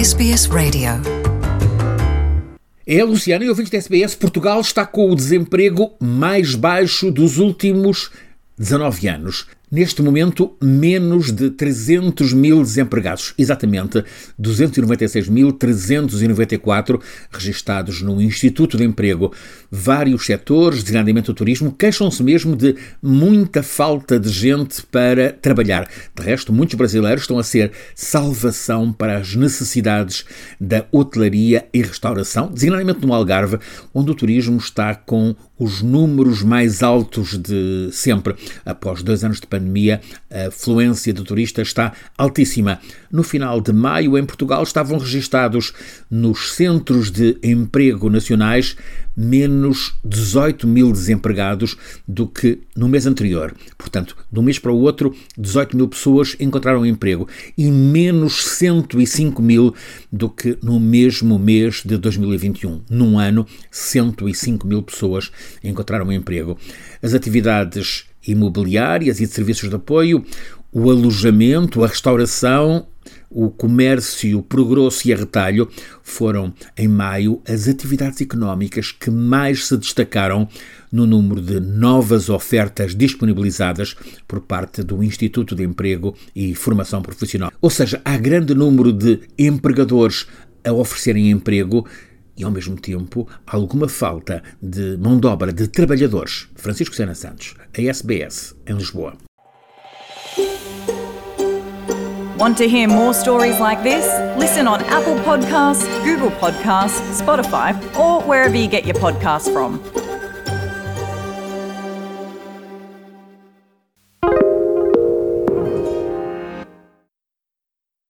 SBS Radio. É, Luciana, e ouvintes da SBS, Portugal está com o desemprego mais baixo dos últimos 19 anos. Neste momento, menos de 300 mil desempregados, exatamente 296.394 registados no Instituto de Emprego. Vários setores, designadamente o turismo, queixam-se mesmo de muita falta de gente para trabalhar. De resto, muitos brasileiros estão a ser salvação para as necessidades da hotelaria e restauração, designadamente no Algarve, onde o turismo está com os números mais altos de sempre. Após dois anos de pandemia, a fluência de turistas está altíssima. No final de maio, em Portugal, estavam registados nos centros de emprego nacionais menos 18 mil desempregados do que no mês anterior. Portanto, de um mês para o outro, 18 mil pessoas encontraram emprego e menos 105 mil do que no mesmo mês de 2021. Num ano, 105 mil pessoas encontraram emprego. As atividades imobiliárias e de serviços de apoio, o alojamento, a restauração, o comércio por grosso e a retalho foram, em maio, as atividades económicas que mais se destacaram no número de novas ofertas disponibilizadas por parte do Instituto de Emprego e Formação Profissional. Ou seja, há grande número de empregadores a oferecerem emprego e, ao mesmo tempo, alguma falta de mão de obra de trabalhadores. Francisco Sena Santos, a SBS, em Lisboa. Want to hear more stories like this? Listen on Apple Podcasts, Google Podcasts, Spotify, or wherever you get your podcasts from.